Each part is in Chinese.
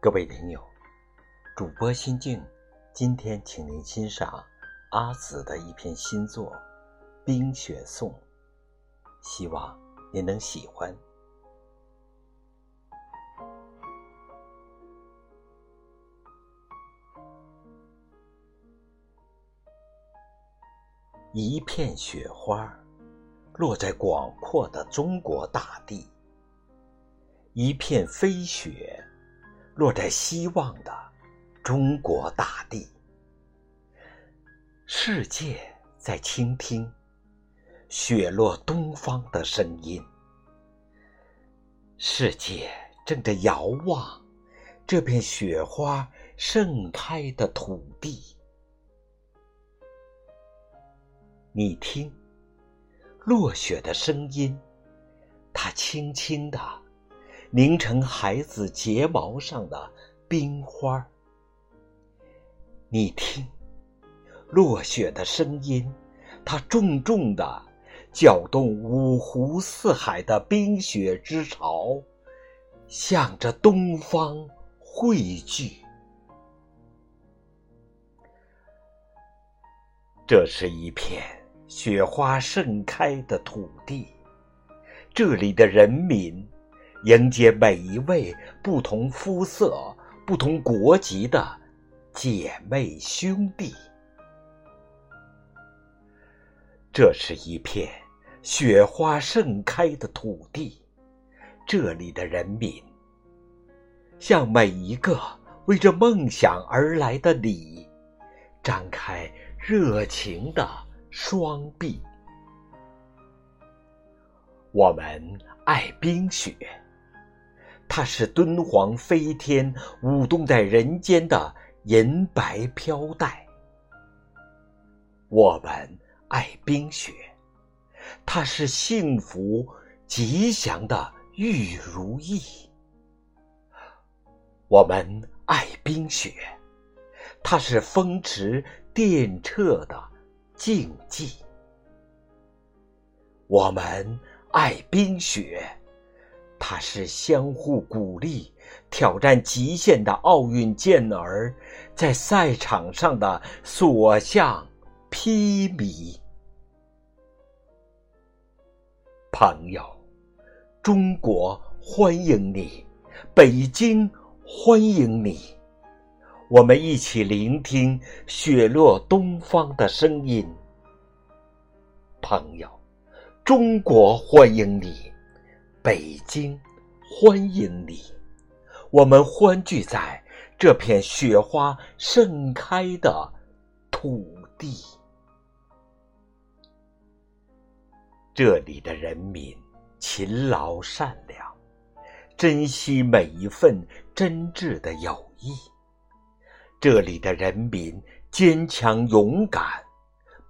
各位听友，主播心静，今天请您欣赏阿紫的一篇新作《冰雪颂》，希望您能喜欢。一片雪花落在广阔的中国大地，一片飞雪。落在希望的中国大地，世界在倾听雪落东方的声音，世界正在遥望这片雪花盛开的土地。你听，落雪的声音，它轻轻的。凝成孩子睫毛上的冰花你听，落雪的声音，它重重的搅动五湖四海的冰雪之潮，向着东方汇聚。这是一片雪花盛开的土地，这里的人民。迎接每一位不同肤色、不同国籍的姐妹兄弟。这是一片雪花盛开的土地，这里的人民向每一个为着梦想而来的你张开热情的双臂。我们爱冰雪。它是敦煌飞天舞动在人间的银白飘带，我们爱冰雪，它是幸福吉祥的玉如意。我们爱冰雪，它是风驰电掣的竞技。我们爱冰雪。它是相互鼓励、挑战极限的奥运健儿在赛场上的所向披靡。朋友，中国欢迎你，北京欢迎你，我们一起聆听雪落东方的声音。朋友，中国欢迎你。北京，欢迎你！我们欢聚在这片雪花盛开的土地。这里的人民勤劳善良，珍惜每一份真挚的友谊。这里的人民坚强勇敢，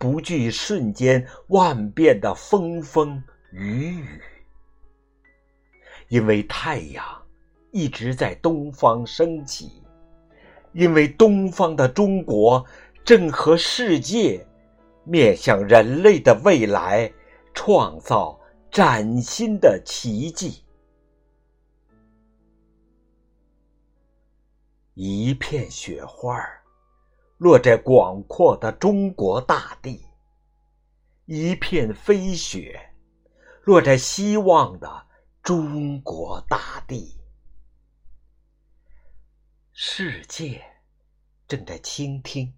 不惧瞬间万变的风风雨雨。因为太阳一直在东方升起，因为东方的中国正和世界面向人类的未来创造崭新的奇迹。一片雪花落在广阔的中国大地，一片飞雪落在希望的。中国大地，世界正在倾听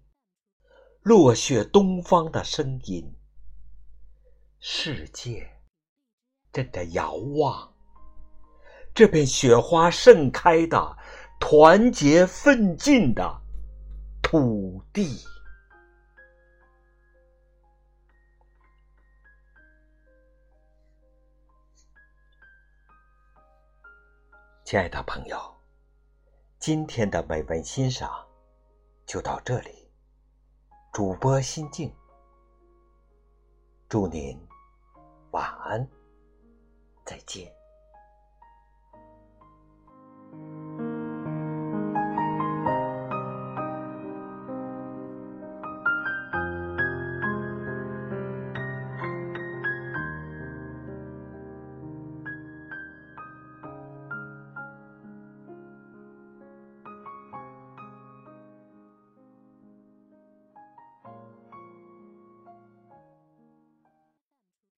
落雪东方的声音。世界正在遥望这片雪花盛开的、团结奋进的土地。亲爱的朋友，今天的美文欣赏就到这里。主播心静，祝您晚安，